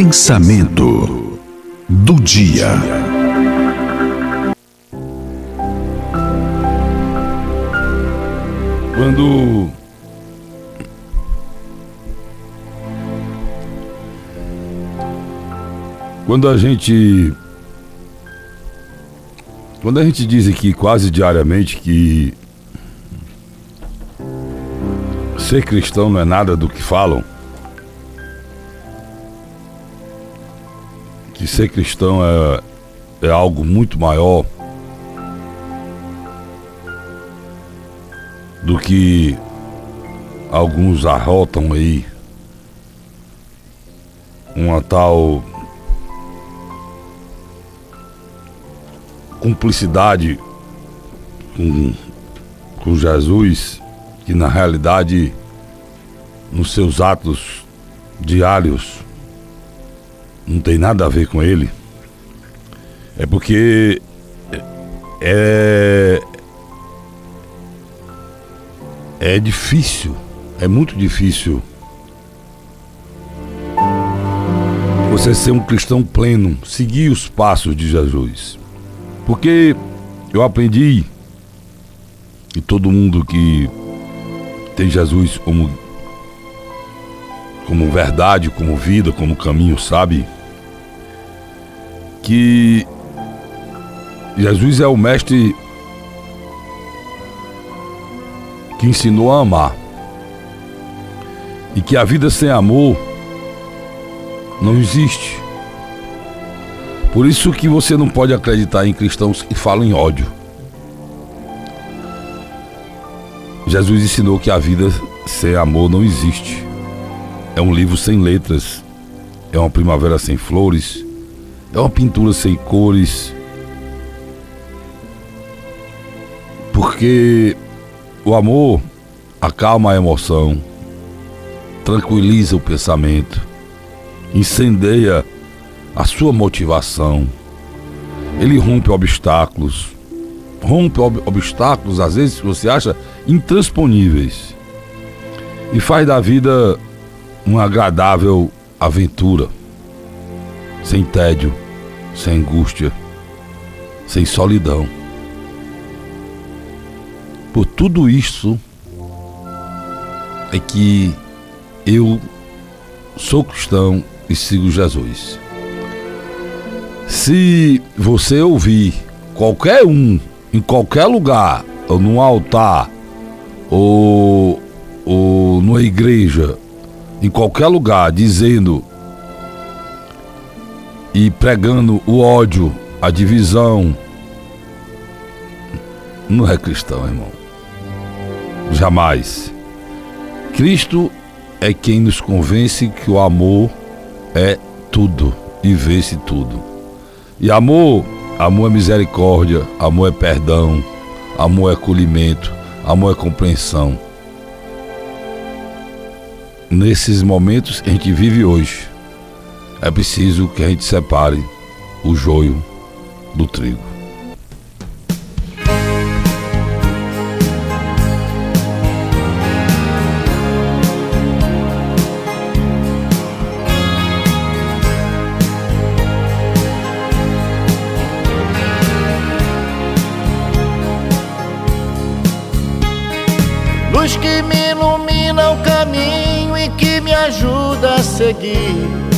Pensamento do dia. Quando quando a gente quando a gente diz aqui quase diariamente que ser cristão não é nada do que falam, que ser cristão é, é algo muito maior do que alguns arrotam aí. Uma tal cumplicidade com, com Jesus, que na realidade, nos seus atos diários, não tem nada a ver com ele, é porque é, é difícil, é muito difícil você ser um cristão pleno, seguir os passos de Jesus. Porque eu aprendi que todo mundo que tem Jesus como como verdade, como vida, como caminho, sabe que Jesus é o mestre que ensinou a amar. E que a vida sem amor não existe. Por isso que você não pode acreditar em cristãos que falam em ódio. Jesus ensinou que a vida sem amor não existe. É um livro sem letras. É uma primavera sem flores. É uma pintura sem cores. Porque o amor acalma a emoção, tranquiliza o pensamento, incendeia a sua motivação. Ele rompe obstáculos. Rompe ob obstáculos, às vezes, que você acha intransponíveis. E faz da vida uma agradável aventura. Sem tédio, sem angústia, sem solidão. Por tudo isso é que eu sou cristão e sigo Jesus. Se você ouvir qualquer um, em qualquer lugar, ou num altar, ou, ou numa igreja, em qualquer lugar, dizendo e pregando o ódio, a divisão, não é cristão, irmão. Jamais. Cristo é quem nos convence que o amor é tudo e vence tudo. E amor, amor é misericórdia, amor é perdão, amor é acolhimento, amor é compreensão. Nesses momentos que a gente vive hoje, é preciso que a gente separe o joio do trigo. luz que me ilumina o caminho e que me ajuda a seguir.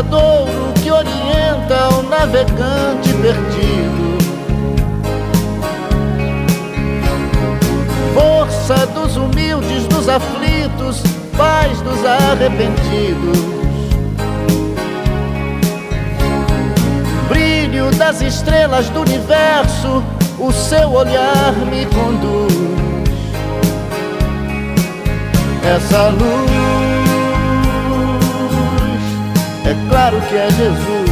raio duradouro que orienta o navegante perdido. Força dos humildes, dos aflitos, paz dos arrependidos. brilho das estrelas do universo, o seu olhar me conduz. essa luz, é claro que é Jesus.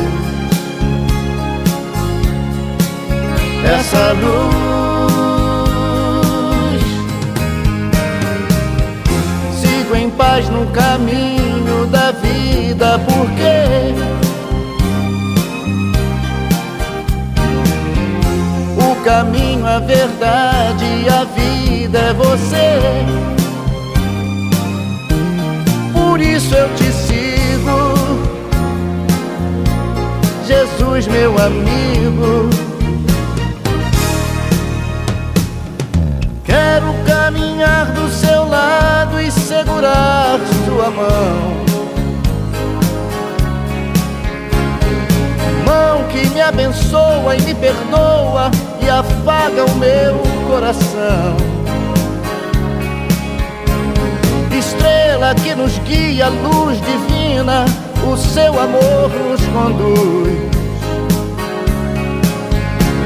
Essa luz, sigo em paz no caminho da vida, porque o caminho, a verdade e a vida é você por isso eu te Jesus, meu amigo. Quero caminhar do seu lado e segurar sua mão. Mão que me abençoa e me perdoa e afaga o meu coração. estrela que nos guia, luz divina, o seu amor nos conduz.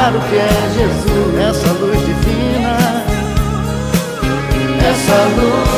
É claro que é Jesus. Essa luz divina. Essa luz,